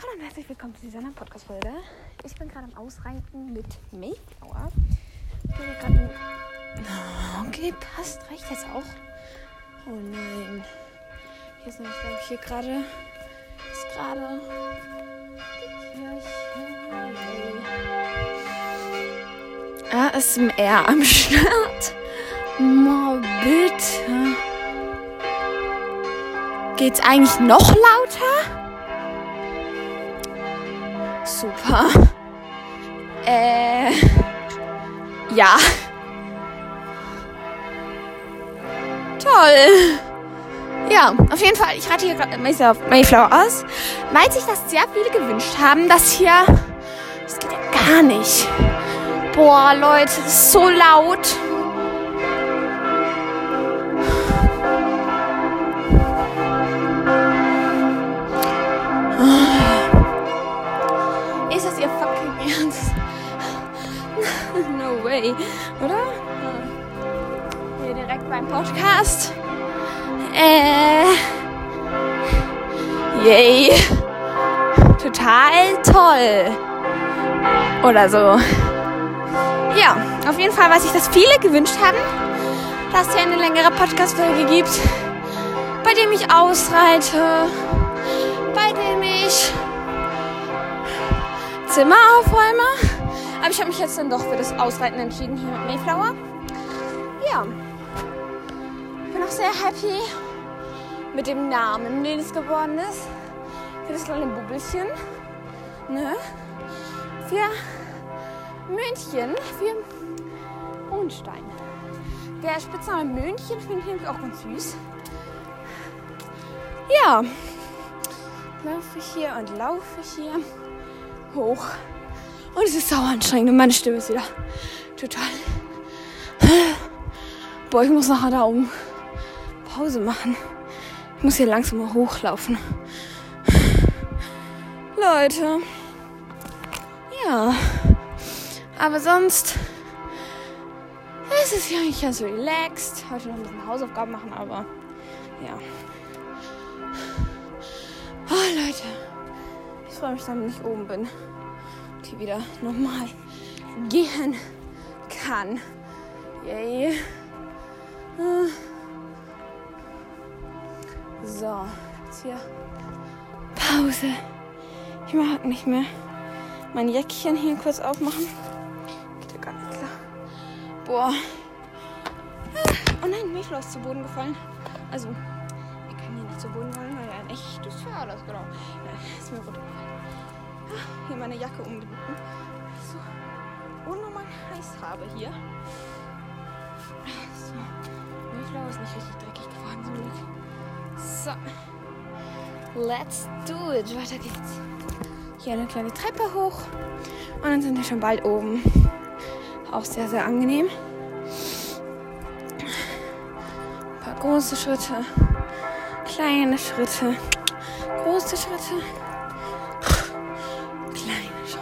Hallo und herzlich willkommen zu dieser Podcast-Folge. Ich bin gerade am Ausreiten mit Mayflower. Oh, okay, passt. Reicht jetzt auch. Oh nein. Hier ist nämlich, glaube ich, hier gerade. Ist gerade. ASMR am Start. Mal bitte. Geht's eigentlich noch lauter? Super. Äh. Ja. Toll. Ja, auf jeden Fall. Ich rate hier Mayflower aus, weil sich das sehr viele gewünscht haben, dass hier. Das geht ja gar nicht. Boah, Leute, das ist so laut. Way, oder? Hier direkt beim Podcast. Äh. Yay. Total toll. Oder so. Ja, auf jeden Fall, was sich das viele gewünscht haben, dass es hier eine längere Podcast-Folge gibt, bei dem ich ausreite, bei dem ich Zimmer aufräume. Aber ich habe mich jetzt dann doch für das Ausreiten entschieden hier mit Mayflower. Ja. Ich bin auch sehr happy mit dem Namen, den es geworden ist. Für das kleine Bubbelchen. Ne? Für Mönchen. Für Hohenstein. Der Spitzname Mönchen finde ich nämlich auch ganz süß. Ja. Laufe ich hier und laufe ich hier hoch. Und es ist sauer anstrengend und meine Stimme ist wieder total. Boah, ich muss nachher da oben Pause machen. Ich muss hier langsam mal hochlaufen. Leute. Ja. Aber sonst ist es hier eigentlich ganz relaxed. Heute noch ein bisschen Hausaufgaben machen, aber ja. Oh, Leute. Ich freue mich dann, wenn ich oben bin. Wieder normal gehen kann. Yay. So, jetzt hier Pause. Ich mag nicht mehr mein Jäckchen hier kurz aufmachen. Geht ja gar nicht klar. Boah. Oh nein, Milchloch ist zu Boden gefallen. Also, er kann hier nicht zu Boden fallen, weil er ein echtes Pferd ist, genau. Ja, ist mir runtergefallen. Hier meine Jacke umgebunden. So unnormal heiß habe hier. So. Milchloch ist nicht richtig dreckig geworden, zum Glück. So. Let's do it. Weiter geht's. Hier eine kleine Treppe hoch. Und dann sind wir schon bald oben. Auch sehr, sehr angenehm. Ein paar große Schritte. Kleine Schritte. Große Schritte.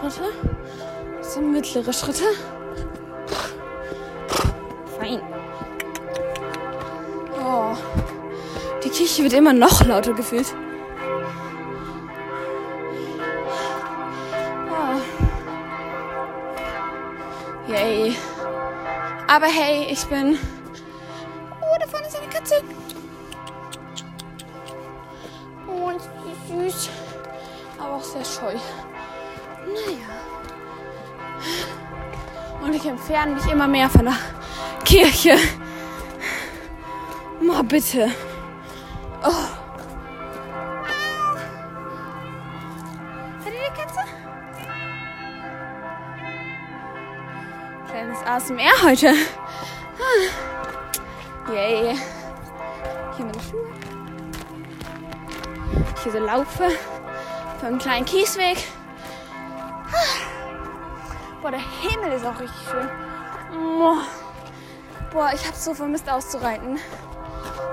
Schritte. So mittlere Schritte. Fein. Oh. Die Kirche wird immer noch lauter gefühlt. Oh. Yay. Aber hey, ich bin. Oh, da vorne ist eine Katze. Oh, ist die süß. Aber auch sehr scheu. Ich entferne mich immer mehr von der Kirche. Mal bitte. Oh. Hat ihr die Katze? Kleines ASMR heute. Ah. Yay. Hier meine Schuhe. Ich hier so laufe. Von einem kleinen Kiesweg. Boah, der Himmel ist auch richtig schön. Boah, ich hab's so vermisst auszureiten.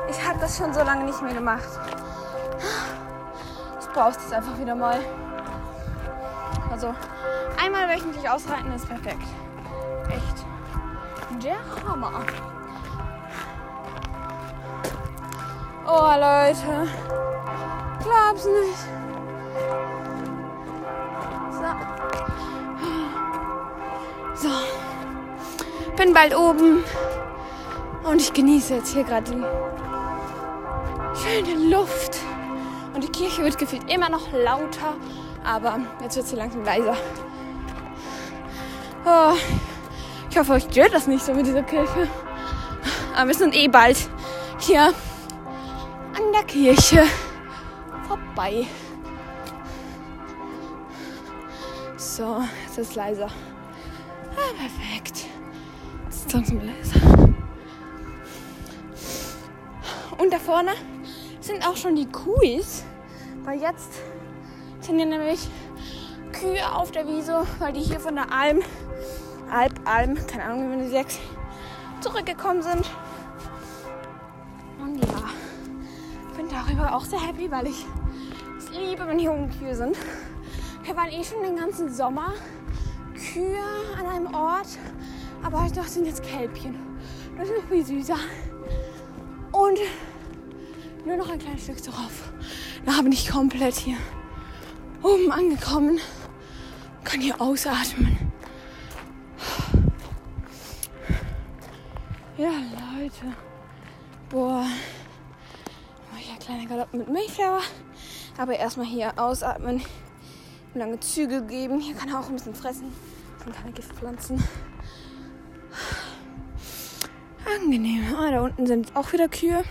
Ich habe das schon so lange nicht mehr gemacht. Ich brauche es einfach wieder mal. Also einmal wöchentlich ausreiten ist perfekt. Echt. Der Hammer. Oh Leute. Glaub's nicht. Bin bald oben und ich genieße jetzt hier gerade die schöne Luft. Und die Kirche wird gefühlt immer noch lauter, aber jetzt wird sie langsam leiser. Oh, ich hoffe, euch stört das nicht so mit dieser Kirche. Aber wir sind eh bald hier an der Kirche vorbei. So, jetzt ist leiser. Ah, perfekt. Langsam leiser. Und da vorne sind auch schon die Kuhs. Weil jetzt sind hier nämlich Kühe auf der Wiese, weil die hier von der Alm, Alp, Alm, keine Ahnung, wie man die sechs, zurückgekommen sind. Und ja, bin darüber auch sehr happy, weil ich es liebe, wenn hier oben Kühe sind. Wir waren eh schon den ganzen Sommer Kühe an einem Ort, aber doch sind jetzt Kälbchen. Das ist noch viel süßer. Und nur noch ein kleines Stück drauf. Da bin ich komplett hier oben angekommen. Kann hier ausatmen. Ja, Leute. Boah. Hier kleiner Galopp mit Mayflower. Aber erstmal hier ausatmen. Lange Züge geben. Hier kann er auch ein bisschen fressen. Das sind keine Giftpflanzen. Angenehm. Ah, da unten sind auch wieder Kühe.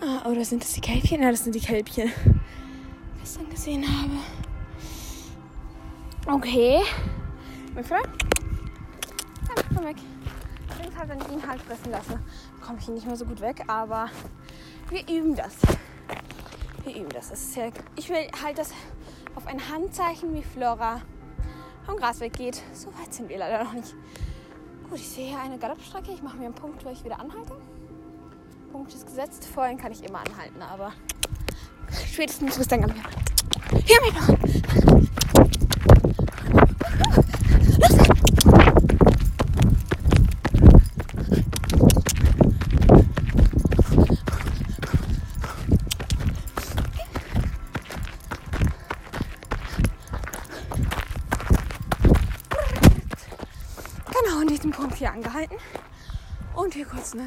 Ah, oder sind das die Kälbchen? Ja, das sind die Kälbchen, die ich gestern gesehen habe. Okay. Mein? Ja, komm weg. Jeden Fall, wenn ich ihn halt fressen lasse, komme ich ihn nicht mehr so gut weg. Aber wir üben das. Wir üben das. das ist ja, ich will halt, dass auf ein Handzeichen wie Flora vom Gras weggeht. So weit sind wir leider noch nicht. Gut, ich sehe hier eine Galoppstrecke. Ich mache mir einen Punkt, wo ich wieder anhalte. Punkt ist gesetzt. Vorhin kann ich immer anhalten, aber spätestens bis dann am Hier, mich noch. Genau, an diesem Punkt hier angehalten. Und hier kurz eine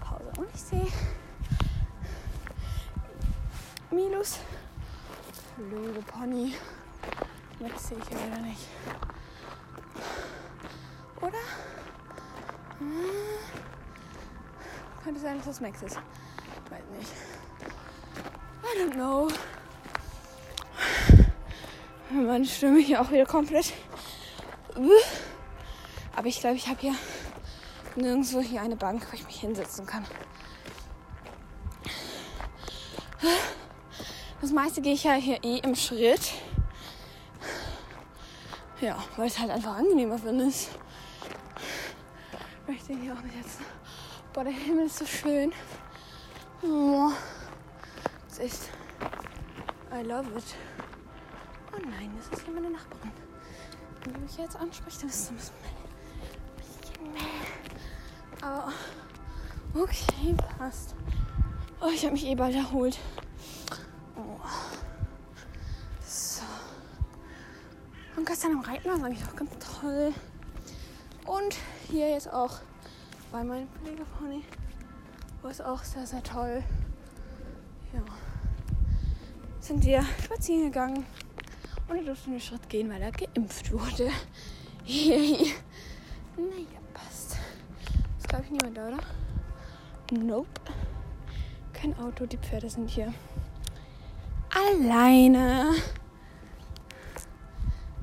Pause. Und ich sehe Milus Löwepony. Max sehe ich hier nicht. Oder? Hm. Könnte sein, dass das Max ist. Weiß nicht. I don't know. Meine Stimme hier auch wieder komplett. Aber ich glaube, ich habe hier nirgendwo hier eine Bank, wo ich mich hinsetzen kann. Das meiste gehe ich ja hier eh im Schritt. Ja, weil es halt einfach angenehmer finde. Ich möchte hier auch nicht jetzt. Boah, der Himmel ist so schön. Oh, das ist. I love it. Oh nein, das ist hier meine Nachbarin. Wenn du mich jetzt ansprichst, dann ist es ein bisschen aber okay, passt. Oh, ich habe mich eh bald erholt. Oh. So. Und gestern am Reiten war eigentlich auch ganz toll. Und hier jetzt auch bei meinem Pflegepony war es auch sehr, sehr toll. Ja. Sind wir spazieren gegangen und er durfte einen Schritt gehen, weil er geimpft wurde. naja glaube ich, niemand da, oder? Nope. Kein Auto, die Pferde sind hier alleine.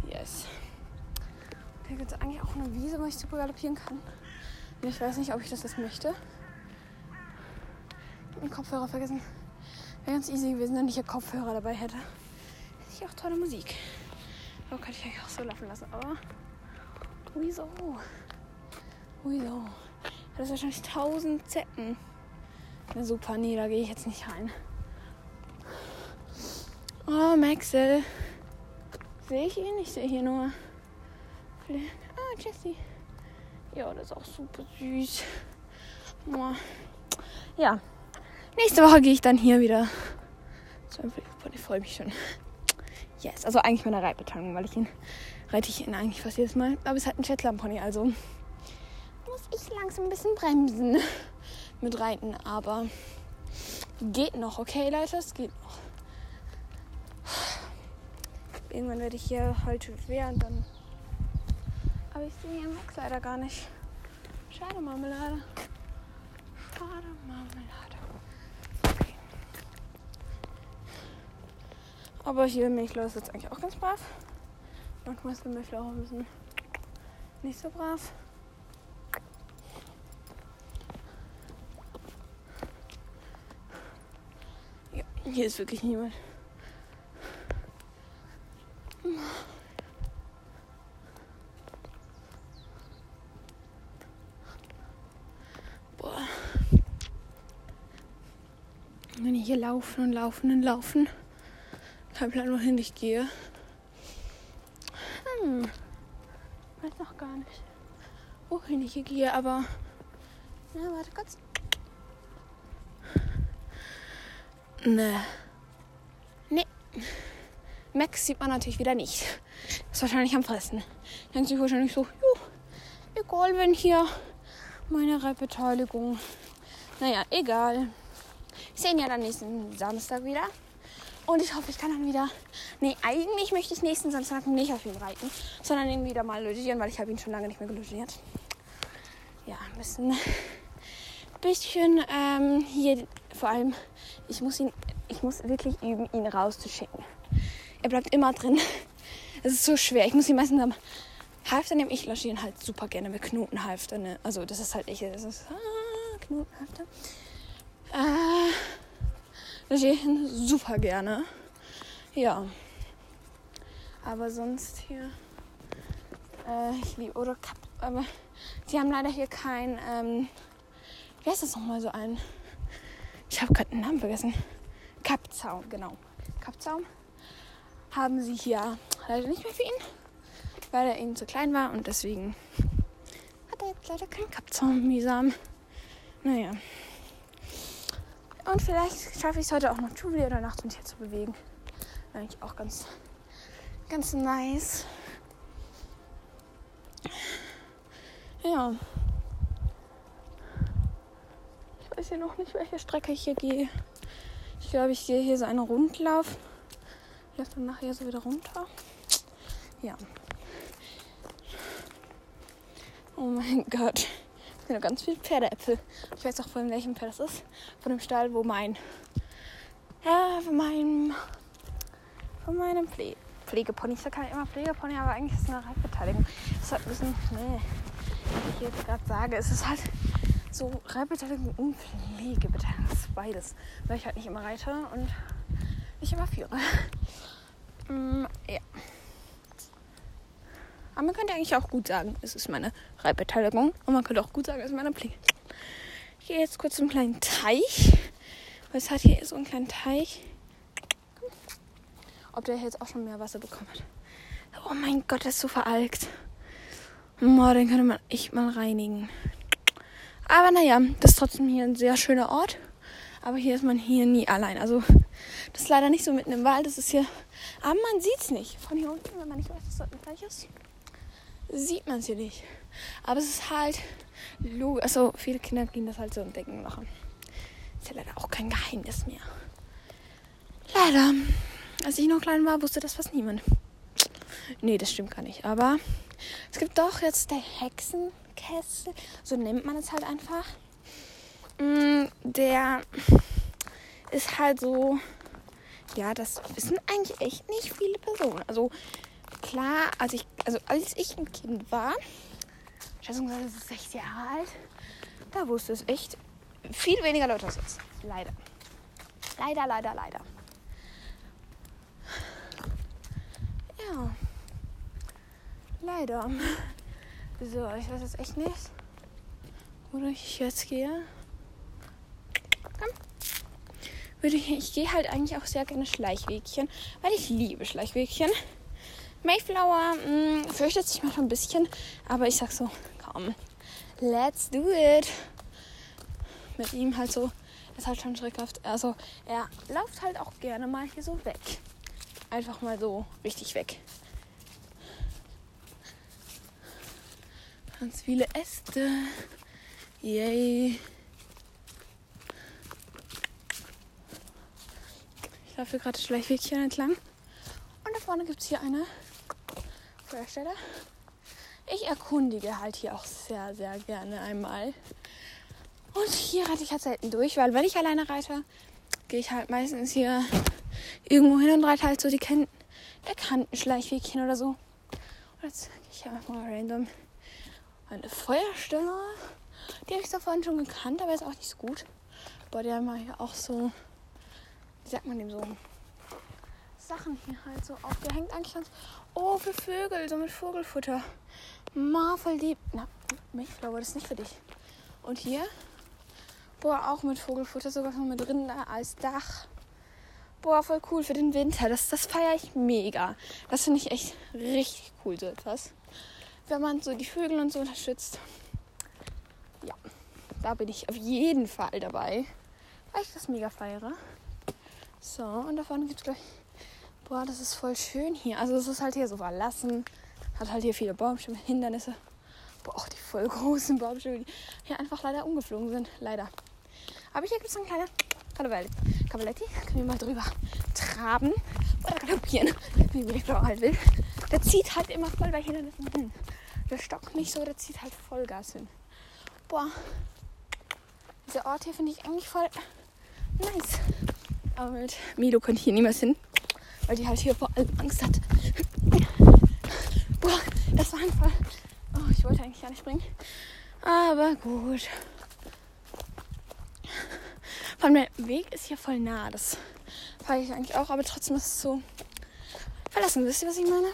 Yes. Hier gibt es eigentlich auch eine Wiese, wo ich super galoppieren kann. Ich weiß nicht, ob ich das jetzt möchte. Ich habe den Kopfhörer vergessen. Wäre ganz easy gewesen, wenn ich hier Kopfhörer dabei hätte. Hätte ich auch tolle Musik. So könnte ich eigentlich auch so laufen lassen, aber wieso? Wieso? Das ist wahrscheinlich tausend Zecken. Na super, nee, da gehe ich jetzt nicht rein. Oh, Maxel. Sehe ich ihn? Ich sehe hier nur. Ah, Jessie. Ja, das ist auch super süß. Ja. Nächste Woche gehe ich dann hier wieder. Ich freue mich schon. Yes, also eigentlich meine Reitbeteiligung, weil ich ihn reite ich ihn eigentlich fast jedes Mal. Aber es hat ein Shetland Pony, also ich langsam ein bisschen bremsen mit Reiten, aber geht noch, okay, Leute, es geht noch. Irgendwann werde ich hier halt schwer und dann. Aber ich sehe hier Max leider gar nicht. Schade, Marmelade. Schade, Marmelade. Okay. Aber hier Milchlau ist jetzt eigentlich auch ganz brav. Manchmal ist der Milchlau auch ein bisschen nicht so brav. Ja, hier ist wirklich niemand. Boah. Wenn ich hier laufen und laufen und laufen. Kein Plan, wohin ich gehe. Hm. Weiß noch gar nicht, wohin ich hier gehe, aber. Na, warte kurz. Ne. Nee. Max sieht man natürlich wieder nicht. Ist wahrscheinlich am Fressen. Denkt sich wahrscheinlich so, jo, egal, wenn hier meine Reitbeteiligung. Naja, egal. Wir sehen ja dann nächsten Samstag wieder. Und ich hoffe, ich kann dann wieder. Nee, eigentlich möchte ich nächsten Samstag nicht auf ihm reiten, sondern ihn wieder mal logieren, weil ich habe ihn schon lange nicht mehr gelogiert. Ja, ein bisschen, bisschen ähm, hier vor allem, ich muss ihn, ich muss wirklich üben, ihn rauszuschicken. Er bleibt immer drin. Es ist so schwer. Ich muss ihn meistens am Halfter nehmen. Ich logiere ihn halt super gerne mit Knotenhalfter. Ne? Also das ist halt echt, das ist ah, Knotenhalfter. Äh, logiere ihn super gerne. Ja. Aber sonst hier. Äh, ich liebe oder Kap, aber die haben leider hier kein. Ähm, wie heißt das nochmal so ein? Ich habe gerade den Namen vergessen. Kappzaun, genau. Kappzaun haben sie hier leider nicht mehr für ihn, weil er ihnen zu klein war und deswegen hat er jetzt leider keinen Kappzaun, mühsam. Naja. Und vielleicht schaffe ich es heute auch noch Julie oder Nacht und hier zu bewegen. Eigentlich auch ganz, ganz nice. Ja. Ich weiß hier noch nicht, welche Strecke ich hier gehe. Ich glaube, ich gehe hier so einen Rundlauf. Ich laufe dann nachher so wieder runter. Ja. Oh mein Gott. Es sind noch ganz viele Pferdeäpfel. Ich weiß auch von welchem Pferd das ist. Von dem Stall, wo mein. Ja, von meinem. Von meinem Pfle Pflegepony. Ich sage halt immer Pflegepony, aber eigentlich ist es eine Reitbeteiligung. Das ist halt ein bisschen. Nee. Wie ich jetzt gerade sage, es ist halt so Reitbeteiligung und Pflegebeteiligung. Beides. Weil ich halt nicht immer reite und nicht immer führe. mm, ja. Aber man könnte eigentlich auch gut sagen, es ist meine Reitbeteiligung. Und man könnte auch gut sagen, es ist meine Pflege. Ich gehe jetzt kurz zum kleinen Teich. Weil es hat hier so einen kleinen Teich. Ob der jetzt auch schon mehr Wasser bekommen hat. Oh mein Gott, das ist so veralkt. Boah, den könnte man echt mal reinigen. Aber naja, das ist trotzdem hier ein sehr schöner Ort. Aber hier ist man hier nie allein. Also, das ist leider nicht so mitten im Wald. Das ist hier. Aber man sieht es nicht. Von hier unten, wenn man nicht weiß, dass dort ein Teich ist, sieht man es hier nicht. Aber es ist halt logisch. Also, viele Kinder gehen das halt so entdecken machen. Ist ja leider auch kein Geheimnis mehr. Leider. Als ich noch klein war, wusste das fast niemand. Nee, das stimmt gar nicht. Aber es gibt doch jetzt der Hexenkessel. So nennt man es halt einfach. Mm, Der ist halt so. Ja, das wissen eigentlich echt nicht viele Personen. Also klar, als ich, also als ich ein Kind war, schätzungsweise sechs Jahre alt, da wusste es echt viel weniger Leute als jetzt. Leider. Leider, leider, leider. Ja. Leider. So, ich weiß jetzt echt nicht, wo ich jetzt gehe. Komm. Ich, ich gehe halt eigentlich auch sehr gerne Schleichwegchen, weil ich liebe Schleichwegchen. Mayflower mh, fürchtet sich mal schon ein bisschen, aber ich sag so, komm, let's do it. Mit ihm halt so, ist halt schon schreckhaft. Also er läuft halt auch gerne mal hier so weg. Einfach mal so richtig weg. Ganz viele Äste. Yay. Ich laufe gerade Schleichwegchen entlang. Und da vorne gibt es hier eine Feuerstelle. Ich erkundige halt hier auch sehr, sehr gerne einmal. Und hier reite ich halt selten durch, weil wenn ich alleine reite, gehe ich halt meistens hier irgendwo hin und reite halt so die Ken bekannten Schleichwegchen oder so. Und jetzt gehe ich einfach mal random eine Feuerstelle. Die habe ich da vorhin schon gekannt, aber ist auch nicht so gut. Boah, die haben ja hier auch so, wie sagt man dem so, Sachen hier halt so aufgehängt. Eigentlich ganz, oh, für Vögel, so mit Vogelfutter. Ma, voll lieb. Na, Milchflower, das ist nicht für dich. Und hier Boah, auch mit Vogelfutter, sogar noch mit drin als Dach. Boah, voll cool für den Winter. Das, das feiere ich mega. Das finde ich echt richtig cool, so etwas. Wenn man so die Vögel und so unterstützt. Ja, da bin ich auf jeden Fall dabei. Weil ich das mega feiere. So, und da vorne gibt es gleich. Boah, das ist voll schön hier. Also, es ist halt hier so verlassen. Hat halt hier viele Baumstämme, Hindernisse. Boah, auch die voll großen Baumstämme, die hier einfach leider umgeflogen sind. Leider. Aber hier gibt es ein kleiner Cavaletti. Können wir mal drüber traben oder galoppieren, wie die Frau halt will. Der zieht halt immer voll bei Hindernissen hin. Der stockt nicht so, der zieht halt Vollgas hin. Boah, dieser Ort hier finde ich eigentlich voll nice. Aber mit Milo könnte ich hier niemals hin, weil die halt hier vor allem Angst hat. Boah, das war ein Fall. Oh, ich wollte eigentlich gar nicht springen. Aber gut. Vor allem der Weg ist hier voll nah. Das fahre ich eigentlich auch, aber trotzdem ist es so verlassen. Wisst ihr, was ich meine?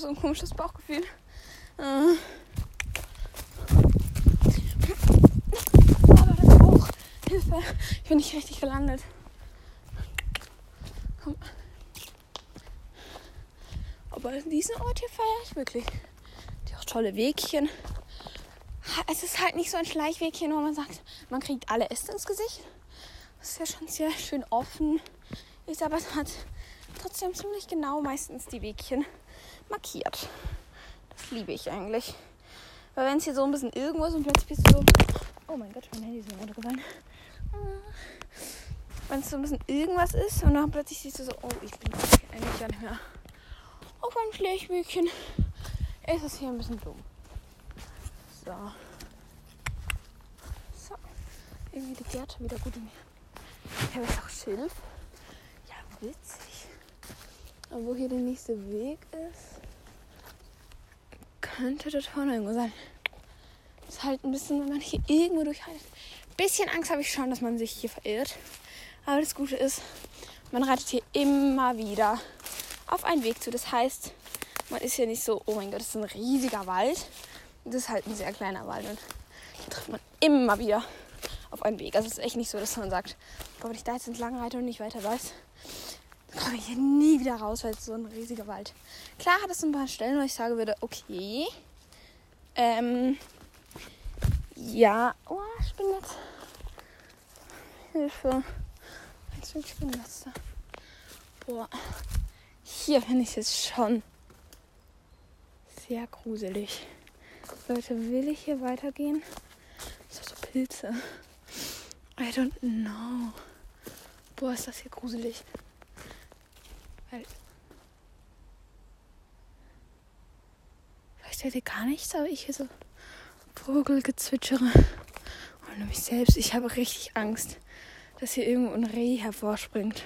Habe so ein komisches Bauchgefühl. Äh. Aber das hoch. Hilfe. Ich bin nicht richtig gelandet. Komm. Aber diesen Ort hier feiere ich wirklich. Die auch tolle Wegchen es ist halt nicht so ein Schleichwegchen, wo man sagt, man kriegt alle Äste ins Gesicht. Das ist ja schon sehr schön offen. Ist aber es hat trotzdem ziemlich genau meistens die Wegchen markiert. Das liebe ich eigentlich. Weil wenn es hier so ein bisschen irgendwo ist und plötzlich bist du so. Oh mein Gott, mein Handy ist mir runtergefallen. Wenn es so ein bisschen irgendwas ist und dann plötzlich siehst du so, oh, ich bin eigentlich gar nicht mehr auf einem Schleichwegchen. Ist es hier ein bisschen dumm. So. So. Irgendwie die Gärte wieder gut in mir. Habe jetzt auch Schilf. Ja, witzig. Aber wo hier der nächste Weg ist, könnte das vorne irgendwo sein. Ist halt ein bisschen, wenn man hier irgendwo durchhaltet. Bisschen Angst habe ich schon, dass man sich hier verirrt. Aber das Gute ist, man reitet hier immer wieder auf einen Weg zu. Das heißt, man ist hier nicht so, oh mein Gott, das ist ein riesiger Wald. Das ist halt ein sehr kleiner Wald und hier trifft man immer wieder auf einen Weg. Also es ist echt nicht so, dass man sagt, wenn ich da jetzt entlang reite und nicht weiter weiß, dann komme ich hier nie wieder raus, weil es so ein riesiger Wald. Klar hat es ein paar Stellen, wo ich sagen würde, okay, ähm, ja, oh, ich bin jetzt, Hilfe, jetzt bin ich Spinnennester. Boah, hier finde ich es schon sehr gruselig. Leute, will ich hier weitergehen? So, so Pilze. I don't know. Boah, ist das hier gruselig. Weil Vielleicht ihr gar nichts, aber ich hier so Vogelgezwitschere. Und mich selbst, ich habe richtig Angst, dass hier irgendwo ein Reh hervorspringt.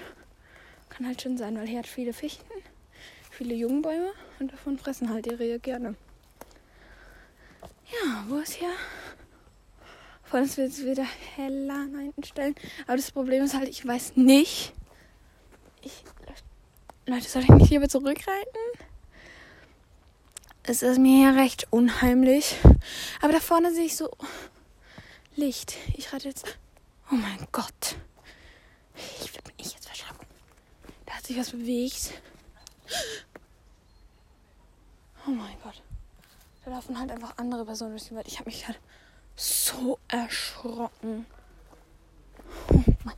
Kann halt schon sein, weil hier hat viele Fichten, viele Jungbäume und davon fressen halt die Rehe gerne. Ja, wo ist hier? Vor allem wird es wieder heller an einigen Stellen. Aber das Problem ist halt, ich weiß nicht. Ich, Leute, soll ich nicht hier zurückreiten? Es ist mir hier recht unheimlich. Aber da vorne sehe ich so Licht. Ich reite jetzt. Oh mein Gott. Ich bin ich jetzt verschrocken. Da hat sich was bewegt. Oh mein Gott. Da laufen halt einfach andere Personen durch den Wald. Ich habe mich halt so erschrocken. Oh mein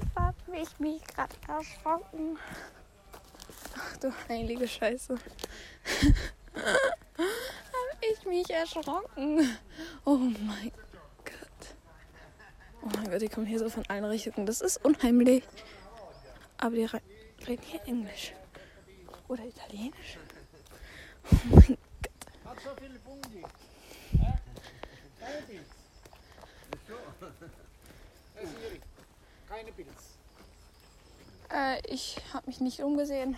Gott. Ich habe mich, mich gerade erschrocken. Ach du heilige Scheiße. Hab ich mich erschrocken. Oh mein Gott. Oh mein Gott, die kommen hier so von allen Richtungen. Das ist unheimlich. Aber die re- reden hier Englisch. Oder Italienisch. Oh mein Gott. Keine Pilz. Äh, ich habe mich nicht umgesehen.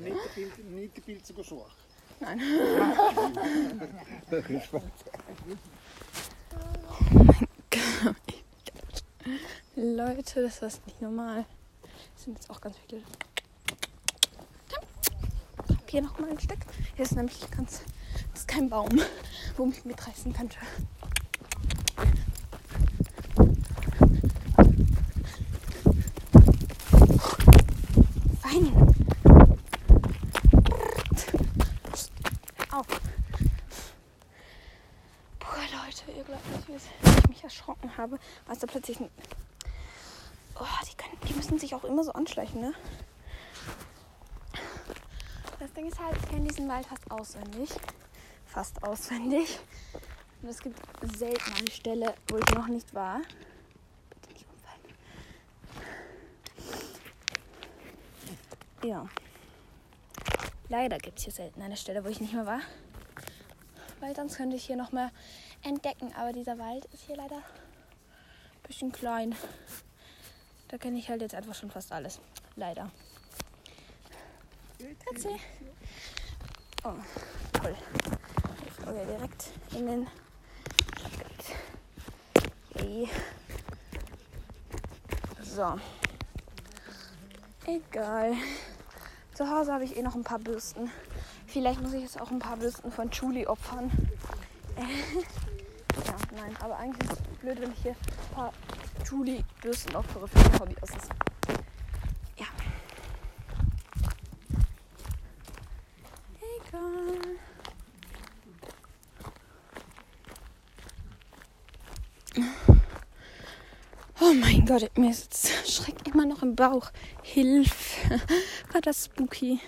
Nicht die Pilze, nicht die Pilze gesucht. Nein. Leute, das ist nicht normal. Das sind jetzt auch ganz viele. Ich hab hier noch mal ein Stück. Hier ist nämlich ganz. Das ist kein Baum, wo mich mitreißen könnte. Fein. Auf. Boah, Leute, ihr glaubt nicht, wie ich mich habe, als da plötzlich ein. Oh, die, können, die müssen sich auch immer so anschleichen, ne? Das Ding ist halt, ich kenne diesen Wald fast auswendig. Fast auswendig. Und es gibt selten eine Stelle, wo ich noch nicht war. Bitte nicht umfallen. Ja. Leider gibt es hier selten eine Stelle, wo ich nicht mehr war. Weil sonst könnte ich hier noch mehr entdecken. Aber dieser Wald ist hier leider bisschen klein. Da kenne ich halt jetzt einfach schon fast alles. Leider. Katze. Oh, toll. Folge direkt in den. Yay. So. Egal. Zu Hause habe ich eh noch ein paar Bürsten. Vielleicht muss ich jetzt auch ein paar Bürsten von Julie opfern. ja, nein, aber eigentlich ist es blöd, wenn ich hier ein paar Julie-Bürsten opfere für mein Hobby. Das ist ja. Egal. Oh mein Gott, mir sitzt Schreck immer noch im Bauch. Hilf. War das spooky.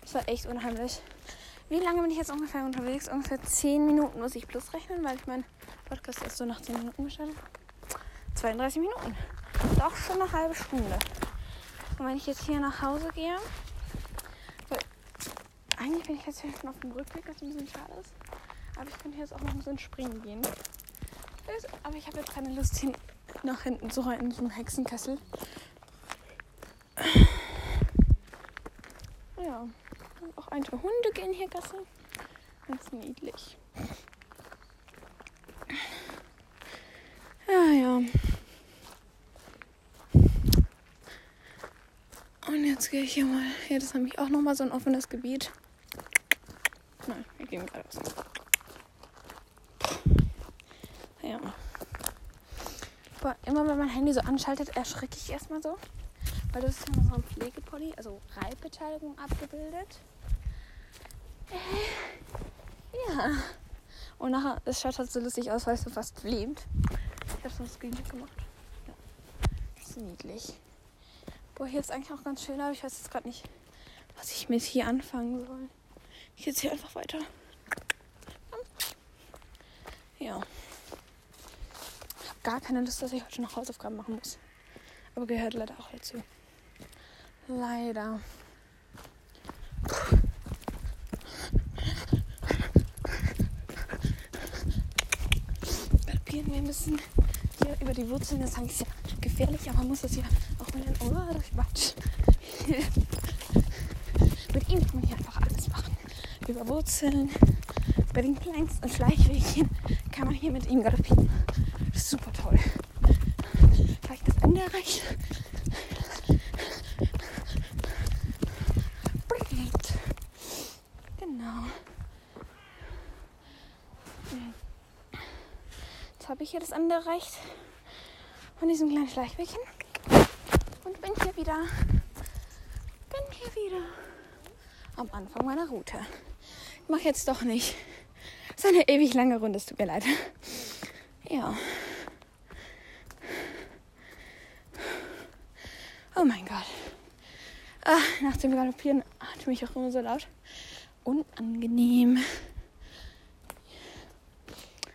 Das war echt unheimlich. Wie lange bin ich jetzt ungefähr unterwegs? Ungefähr 10 Minuten muss ich plus rechnen, weil ich meinen Podcast erst so nach 10 Minuten gestartet habe. 32 Minuten. Doch schon eine halbe Stunde. Und wenn ich jetzt hier nach Hause gehe, weil eigentlich bin ich jetzt hier schon auf dem Rückweg, was ein bisschen schade ist. Aber ich könnte jetzt auch noch ein bisschen springen gehen. Aber ich habe jetzt keine Lust, hin, nach hinten zu reiten, einen Hexenkessel. Ja. Und auch ein, zwei Hunde gehen hier Gasse. Ganz niedlich. Ja, ja. Und jetzt gehe ich hier mal. Hier, das ist nämlich auch nochmal so ein offenes Gebiet. Nein, wir gehen geradeaus. Ja. Boah, immer wenn mein Handy so anschaltet, erschrecke ich erstmal so. Weil das ist ja noch so ein Pflegepolly, also Reitbeteiligung abgebildet. Äh, ja. Und nachher, es schaut halt so lustig aus, weil es so fast lebt. Ich habe so ein Screenshot gemacht. Ja. Das ist niedlich. Boah, hier ist eigentlich auch ganz schön, aber ich weiß jetzt gerade nicht, was ich mit hier anfangen soll. Ich jetzt hier einfach weiter. Ja. Ich habe gar keine Lust, dass ich heute noch Hausaufgaben machen muss. Aber gehört leider auch dazu. Leider. Galoppieren wir müssen hier über die Wurzeln. Das ist ja gefährlich, aber man muss das ja auch mit den Ohren durchwatschen. mit ihm kann man hier einfach alles machen. Über Wurzeln, bei den kleinsten Schleichwegchen kann man hier mit ihm galoppieren. Das ist super toll. Gleich das Ende erreicht. Genau. Jetzt habe ich hier das Ende erreicht von diesem kleinen Schleichwegchen. Bin hier wieder. Bin hier wieder. Am Anfang meiner Route. Ich mache jetzt doch nicht. Ist eine ewig lange Runde, es tut mir leid. Ja. Oh mein Gott. Ah, nach dem Galoppieren atme ich auch immer so laut. Unangenehm.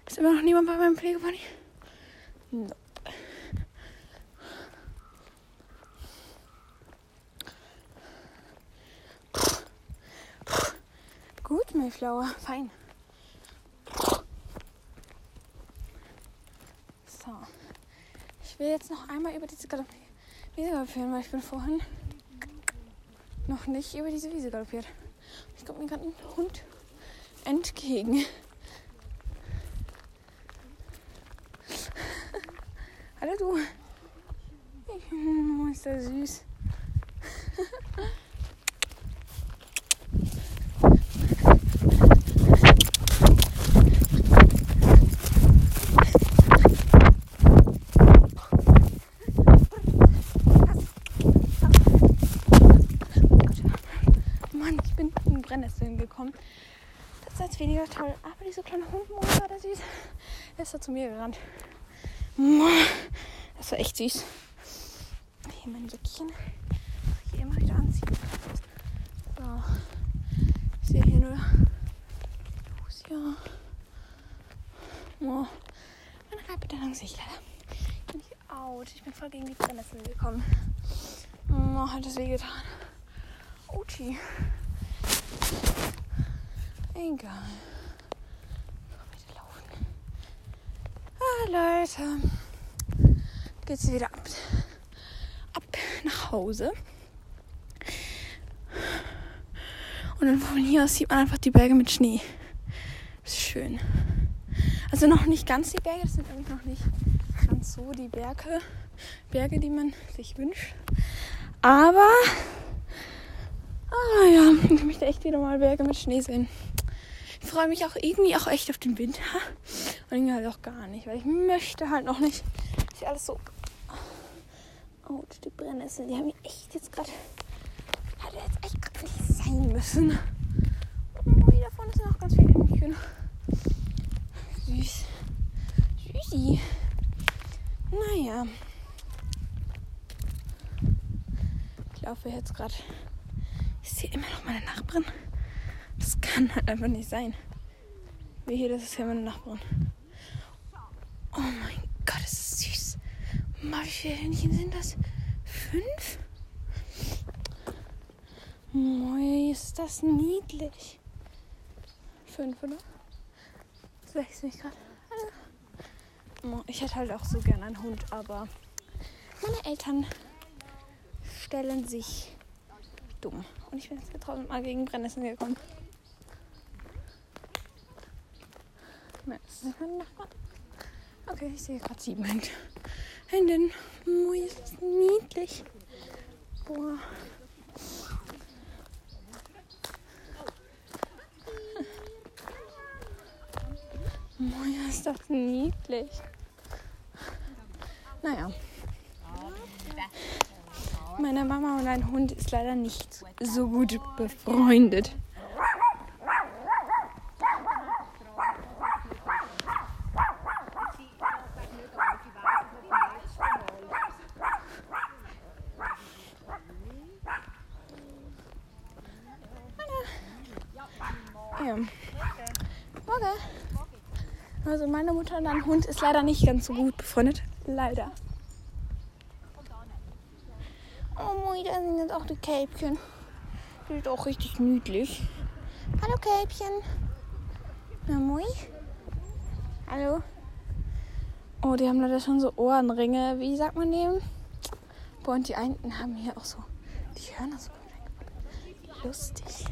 Ist immer noch niemand bei meinem Pflegepony? Nope. Mayflower. Fein. So. Ich will jetzt noch einmal über diese Wiese galoppieren, weil ich bin vorhin noch nicht über diese Wiese galoppiert. Ich komme mir gerade ein Hund entgegen. Hallo du. Oh, ist der süß. Mann, ich bin in Brennnesseln gekommen. Das ist jetzt weniger toll. Aber dieser kleine Hund, war der süß. Der ist da zu mir gerannt. Das war echt süß. Hier mein Jäckchen. Hier immer wieder anziehen. So. Ich sehe hier nur Lucia. Oh. Meine Reitbeteiligung sehe ich leider nicht out. Ich bin voll gegen die Brennnesseln gekommen. Oh, hat das wehgetan. Uchi. Egal. Weiter laufen. Ah, Leute. Geht's wieder ab. Ab nach Hause. Und dann von hier aus sieht man einfach die Berge mit Schnee. Ist schön. Also noch nicht ganz die Berge, das sind nämlich noch nicht ganz so die Berge, Berge, die man sich wünscht. Aber Ah ja, ich möchte echt wieder mal Berge mit Schnee sehen. Ich freue mich auch irgendwie auch echt auf den Winter. Irgendwie halt auch gar nicht, weil ich möchte halt noch nicht, dass ich alles so. Oh, die Brennnesseln, die haben mich echt jetzt gerade. Hätte jetzt echt gerade nicht sein müssen. Hier davon sind auch ganz viele Hühnchen. Süß. Süßi. Naja. Ich laufe jetzt gerade ich sehe immer noch meine Nachbarn. Das kann halt einfach nicht sein. Wie hier, das ist ja meine Nachbarn. Oh mein Gott, das ist süß. Mal, wie viele Hühnchen sind das? Fünf? Moi, ist das niedlich. Fünf, oder? Das wächst mich gerade. Ich hätte halt auch so gern einen Hund, aber meine Eltern stellen sich dumm. Und ich bin jetzt tausendmal gegen Brennnesseln gekommen. Nein, das ist mein Nachbar. Okay, ich sehe gerade sieben Händen. Mui, ist das niedlich. Boah. Mui, ist das niedlich. Naja. Meine Mama und ein Hund ist leider nicht so gut befreundet. Also meine Mutter und ein Hund ist leider nicht ganz so gut befreundet. Leider. Oh, moi, da sind jetzt auch die Kälbchen. Die ist auch richtig niedlich. Hallo, Kälbchen. Na, moi. Hallo. Oh, die haben leider schon so Ohrenringe. Wie sagt man dem? Boah, und die einen haben hier auch so die Hörner so gut Lustig.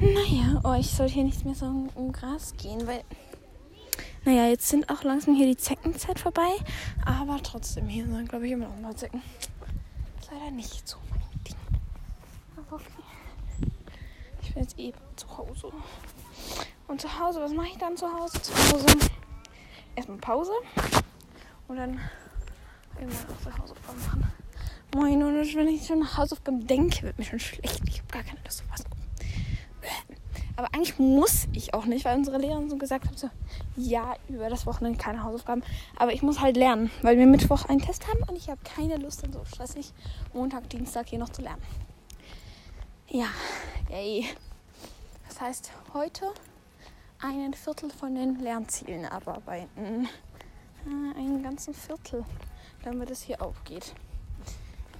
Naja, oh, ich soll hier nicht mehr so um Gras gehen, weil. Naja, jetzt sind auch langsam hier die Zeckenzeit vorbei. Aber trotzdem, hier sind, glaube ich, immer noch paar Zecken leider nicht so mein Ding. Aber okay. Ich bin jetzt eben zu Hause. Und zu Hause, was mache ich dann zu Hause? Zu Hause erstmal Pause. Und dann irgendwann auch zu Hausaufgaben machen. Moin, und wenn ich schon nach Hausaufgaben denke, wird mir schon schlecht. Ich habe gar keine Lust auf was. Aber eigentlich muss ich auch nicht, weil unsere Lehrerin so gesagt hat, so, ja, über das Wochenende keine Hausaufgaben. Aber ich muss halt lernen, weil wir Mittwoch einen Test haben und ich habe keine Lust, dann so stressig Montag, Dienstag hier noch zu lernen. Ja, yay. Das heißt, heute einen Viertel von den Lernzielen abarbeiten. Äh, einen ganzen Viertel, damit es hier aufgeht.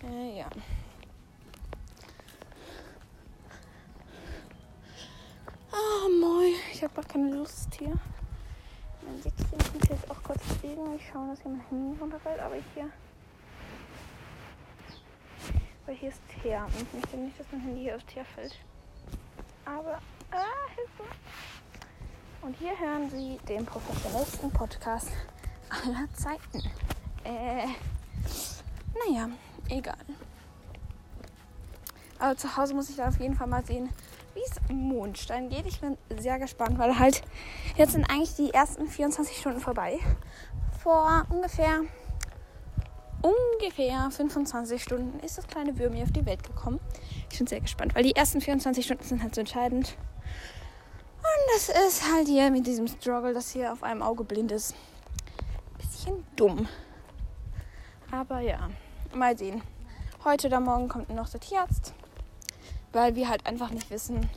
Äh, ja. Ah, moi. Ich habe gar keine Lust hier. Mein Säckchen muss jetzt auch kurz bewegen. Ich schaue, dass hier mein Handy runterfällt. Aber hier. Weil hier ist Teer. Und ich möchte nicht, dass mein Handy hier aufs Teer fällt. Aber. Ah, Hilfe. Und hier hören Sie den professionellsten Podcast aller Zeiten. Äh. Naja, egal. Aber zu Hause muss ich da auf jeden Fall mal sehen, wie es Mondstein geht. Ich bin sehr gespannt, weil halt jetzt sind eigentlich die ersten 24 Stunden vorbei. Vor ungefähr ungefähr 25 Stunden ist das kleine Würmchen auf die Welt gekommen. Ich bin sehr gespannt, weil die ersten 24 Stunden sind halt so entscheidend. Und das ist halt hier mit diesem Struggle, das hier auf einem Auge blind ist. Bisschen dumm. Aber ja, mal sehen. Heute oder morgen kommt noch der Tierarzt weil wir halt einfach nicht wissen,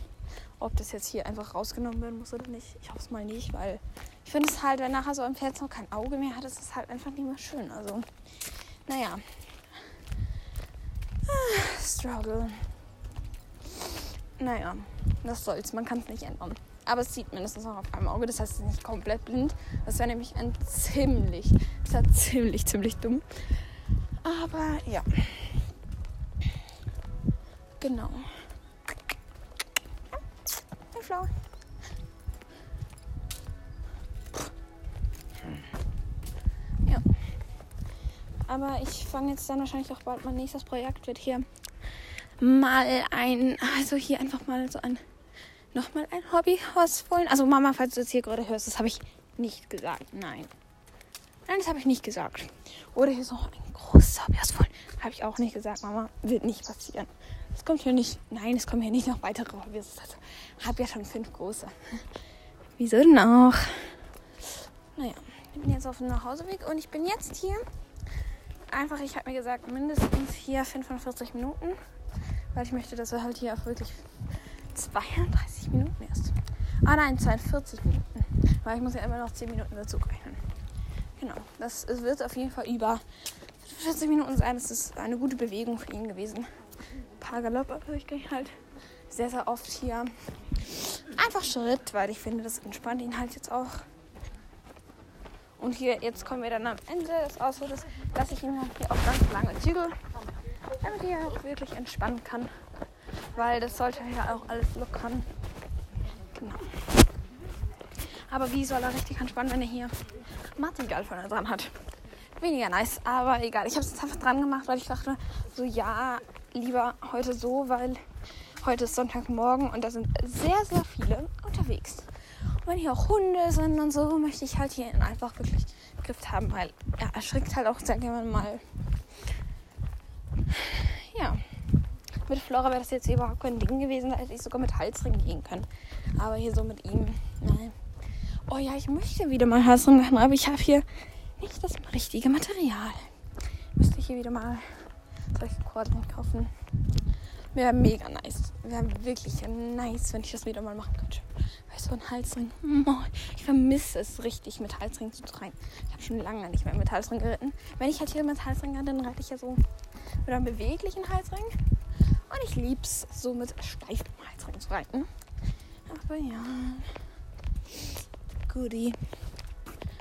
ob das jetzt hier einfach rausgenommen werden muss oder nicht. Ich hoffe es mal nicht, weil ich finde es halt, wenn nachher so ein Pferd noch kein Auge mehr hat, ist es halt einfach nicht mehr schön. Also, naja. Ah, Struggle. Naja, das soll's. Man kann es nicht ändern. Aber es sieht mindestens noch auf einem Auge. Das heißt, es ist nicht komplett blind. Das wäre nämlich ein ziemlich, das wäre ziemlich, ziemlich dumm. Aber ja. Genau. Flau. Ja. Aber ich fange jetzt dann wahrscheinlich auch bald mein nächstes Projekt wird hier mal ein, also hier einfach mal so ein, nochmal ein Hobby rausholen. Also Mama, falls du das hier gerade hörst, das habe ich nicht gesagt. Nein. Nein, das habe ich nicht gesagt. Oder hier noch ein großes ausholen. Habe ich auch nicht gesagt, Mama. Wird nicht passieren. Es kommt hier nicht. Nein, es kommen hier nicht noch weitere Hobbys. Ich habe ja schon fünf große. Wieso denn auch? Naja, ich bin jetzt auf dem Nachhauseweg und ich bin jetzt hier. Einfach, ich habe mir gesagt, mindestens hier 45 Minuten. Weil ich möchte, dass er halt hier auch wirklich 32 Minuten erst. Ah nein, 42 Minuten. Weil ich muss ja immer noch 10 Minuten dazu rechnen. Genau. Das wird auf jeden Fall über 40 Minuten sein. Das ist eine gute Bewegung für ihn gewesen paar Galopp, aber ich gehe halt sehr, sehr oft hier einfach Schritt, weil ich finde, das entspannt ihn halt jetzt auch. Und hier, jetzt kommen wir dann am Ende des Ausflugs, dass ich ihn halt hier auch ganz lange zügel, damit er auch wirklich entspannen kann. Weil das sollte ja auch alles lockern. Genau. Aber wie soll er richtig entspannen, wenn er hier Martingall vorne dran hat? Weniger nice, aber egal. Ich habe es einfach dran gemacht, weil ich dachte, so ja, lieber heute so, weil heute ist Sonntagmorgen und da sind sehr, sehr viele unterwegs. Und wenn hier auch Hunde sind und so, möchte ich halt hier einfach wirklich Griff haben, weil er erschrickt halt auch sehr gerne mal. Ja. Mit Flora wäre das jetzt überhaupt kein Ding gewesen, da hätte ich sogar mit Halsring gehen können. Aber hier so mit ihm, nein. Oh ja, ich möchte wieder mal Halsring machen, aber ich habe hier nicht das richtige Material. Müsste ich hier wieder mal solche Kordel kaufen. Wäre mega nice. Wäre wirklich nice, wenn ich das wieder mal machen könnte. Weißt du, ein Halsring. Ich vermisse es richtig, mit Halsring zu reiten. Ich habe schon lange nicht mehr mit Halsring geritten. Wenn ich halt hier mit Halsring reite, dann reite ich ja so mit einem beweglichen Halsring. Und ich liebe es, so mit steifem Halsring zu reiten. Aber ja. Goodie.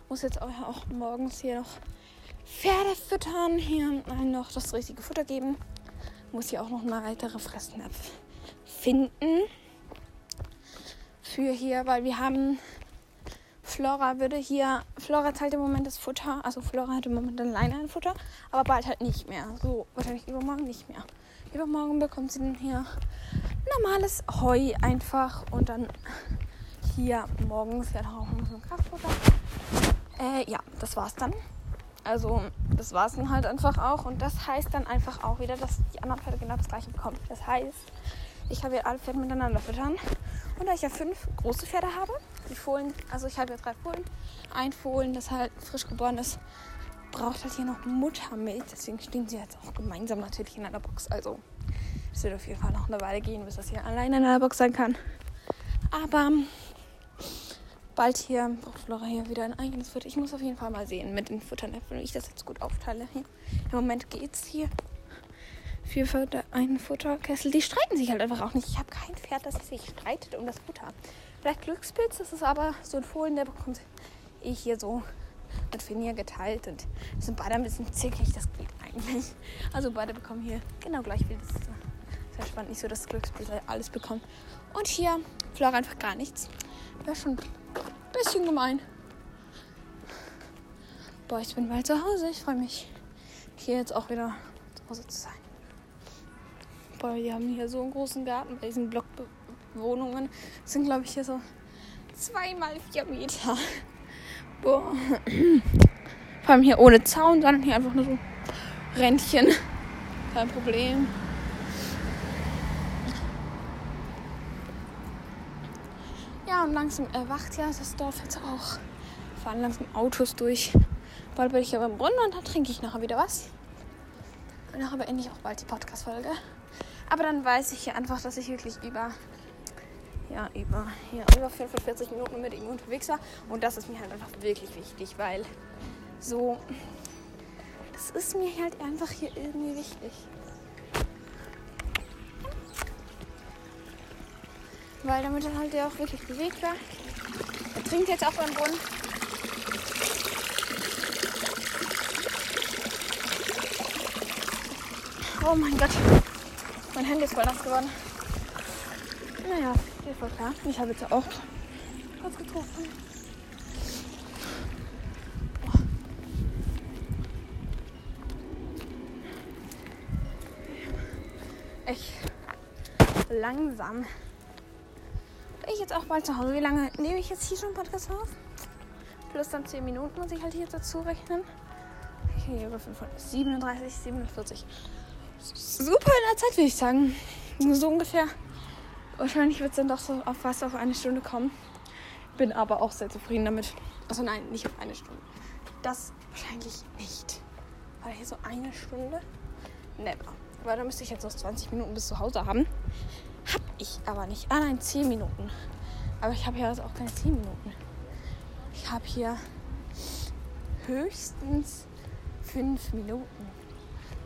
Muss jetzt auch, auch morgens hier noch Pferde füttern, hier noch das richtige Futter geben. Muss hier auch noch eine weitere Fressnapf finden. Für hier, weil wir haben Flora würde hier, Flora teilt im Moment das Futter, also Flora hat im Moment alleine ein Futter, aber bald halt nicht mehr. So, wahrscheinlich übermorgen nicht mehr. Übermorgen bekommt sie dann hier normales Heu einfach und dann hier morgens ja auch noch so ein Kraftfutter. Äh, ja, das war's dann. Also das war es dann halt einfach auch. Und das heißt dann einfach auch wieder, dass die anderen Pferde genau das gleiche bekommen. Das heißt, ich habe hier alle Pferde miteinander füttern. Und da ich ja fünf große Pferde habe, die Fohlen, also ich habe ja drei Fohlen, ein Fohlen, das halt frisch geboren ist, braucht halt hier noch Muttermilch. Deswegen stehen sie jetzt auch gemeinsam natürlich in einer Box. Also es wird auf jeden Fall noch eine Weile gehen, bis das hier alleine in einer Box sein kann. Aber bald hier braucht Flora hier wieder ein eigenes Futter. Ich muss auf jeden Fall mal sehen mit den Futternäpfen, wie ich das jetzt gut aufteile. Hier. Im Moment geht's hier für Futter, einen Futterkessel. Die streiten sich halt einfach auch nicht. Ich habe kein Pferd, das sich streitet um das Futter. Vielleicht Glückspilz, das ist aber so ein Fohlen, der bekommt ich hier so mit Finja geteilt und sind beide ein bisschen zickig, das geht eigentlich. Also beide bekommen hier genau gleich viel. Das ist sehr spannend, nicht so, dass Glückspilz alles bekommt. Und hier Flora einfach gar nichts. Wäre schon ein bisschen gemein. Boah, ich bin bald zu Hause. Ich freue mich, hier jetzt auch wieder zu Hause zu sein. Boah, wir haben hier so einen großen Garten bei diesen Blockwohnungen. Das sind, glaube ich, hier so zweimal vier Meter. Boah. Vor allem hier ohne Zaun, sondern hier einfach nur so Rändchen. Kein Problem. Und langsam erwacht ja das Dorf jetzt auch. Fahren langsam Autos durch. Bald bin ich ja beim Brunnen und dann trinke ich nachher wieder was. Und nachher beende ich auch bald die Podcast-Folge. Aber dann weiß ich ja einfach, dass ich wirklich über, ja, über, ja, über 45 Minuten mit ihm unterwegs war. Und das ist mir halt einfach wirklich wichtig, weil so, das ist mir halt einfach hier irgendwie wichtig. Weil damit er halt ja auch wirklich bewegt war. Er trinkt jetzt auch beim Brunnen. Oh mein Gott. Mein Handy ist voll nass geworden. Naja, geht voll klar. Ich habe jetzt auch kurz getrunken. Echt langsam. Jetzt auch bald zu Hause. Wie lange nehme ich jetzt hier schon Podcast auf? Plus dann 10 Minuten muss ich halt hier dazu rechnen. Okay, über 37, 47 super in der Zeit, würde ich sagen. So ungefähr. Wahrscheinlich wird es dann doch so auf was auf eine Stunde kommen. Bin aber auch sehr zufrieden damit. Also nein, nicht auf eine Stunde. Das wahrscheinlich nicht. Weil hier so eine Stunde? Never. Weil da müsste ich jetzt noch 20 Minuten bis zu Hause haben. Hab ich aber nicht. Ah nein, 10 Minuten. Aber ich habe hier also auch keine 10 Minuten. Ich habe hier höchstens 5 Minuten.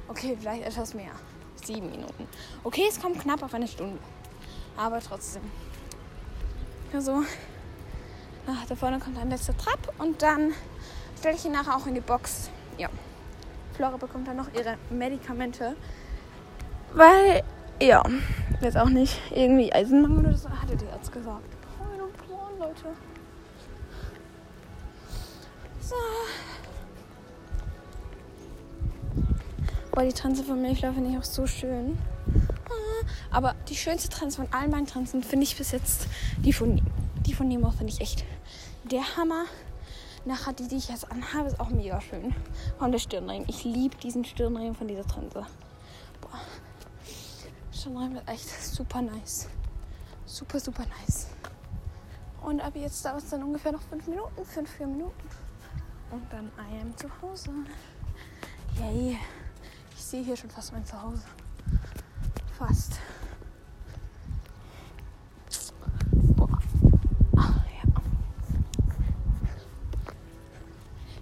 Okay, vielleicht etwas mehr. Sieben Minuten. Okay, es kommt knapp auf eine Stunde. Aber trotzdem. Also, ach, da vorne kommt ein letzter Trab und dann stelle ich ihn nachher auch in die Box. Ja. Flora bekommt dann noch ihre Medikamente. Weil, ja, jetzt auch nicht irgendwie Eisenmangel oder so, hatte die Arzt gesagt. Leute. So. Boah, die Transe von Mayflower finde ich auch so schön. Ah, aber die schönste Transe von allen meinen Transen finde ich bis jetzt die von, die von Nemo, finde ich echt der Hammer. Nachher die, die ich jetzt anhabe, ist auch mega schön. Und der Stirnring. Ich liebe diesen Stirnring von dieser Transe. Boah. Stirnring wird echt super nice. Super, super nice. Und ab jetzt dauert es dann ungefähr noch fünf Minuten, fünf, vier Minuten. Und dann I am zu Hause. Yay. Ich sehe hier schon fast mein Zuhause. Fast. Boah. Ach, ja.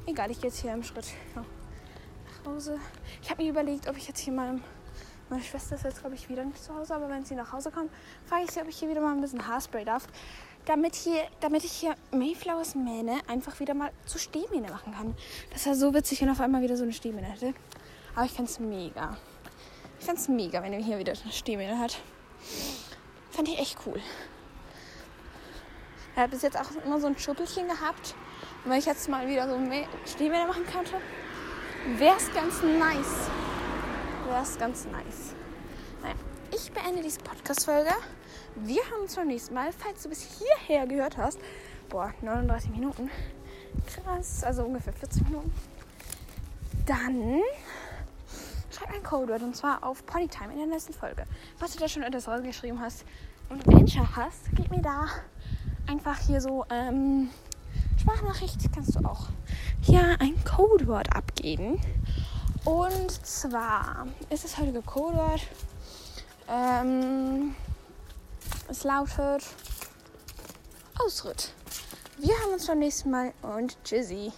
Egal, ich gehe jetzt hier im Schritt nach Hause. Ich habe mir überlegt, ob ich jetzt hier mal. Meine Schwester ist jetzt, glaube ich, wieder nicht zu Hause, aber wenn sie nach Hause kommt, frage ich sie, ob ich hier wieder mal ein bisschen Haarspray darf. Damit, hier, damit ich hier Mayflowers Mähne einfach wieder mal zu Stehmähne machen kann. Das wäre so witzig, wenn auf einmal wieder so eine Stehmähne hätte. Aber ich fände es mega. Ich fände es mega, wenn er hier wieder Stehmädel hat. Fand ich echt cool. Er hat bis jetzt auch immer so ein Schuppelchen gehabt. Und wenn ich jetzt mal wieder so Stehmädel machen könnte, wäre es ganz nice. Wäre es ganz nice. Naja, ich beende diese Podcast-Folge wir haben uns beim nächsten Mal, falls du bis hierher gehört hast, boah, 39 Minuten, krass, also ungefähr 40 Minuten, dann schreib ein Codewort und zwar auf Ponytime in der nächsten Folge. Was du da schon etwas rausgeschrieben hast und Adventure hast, gib mir da einfach hier so ähm, Sprachnachricht, kannst du auch hier ein Codewort abgeben. Und zwar ist das heutige Codewort ähm, es lautet Ausritt. Wir haben uns beim nächsten Mal und tschüssi.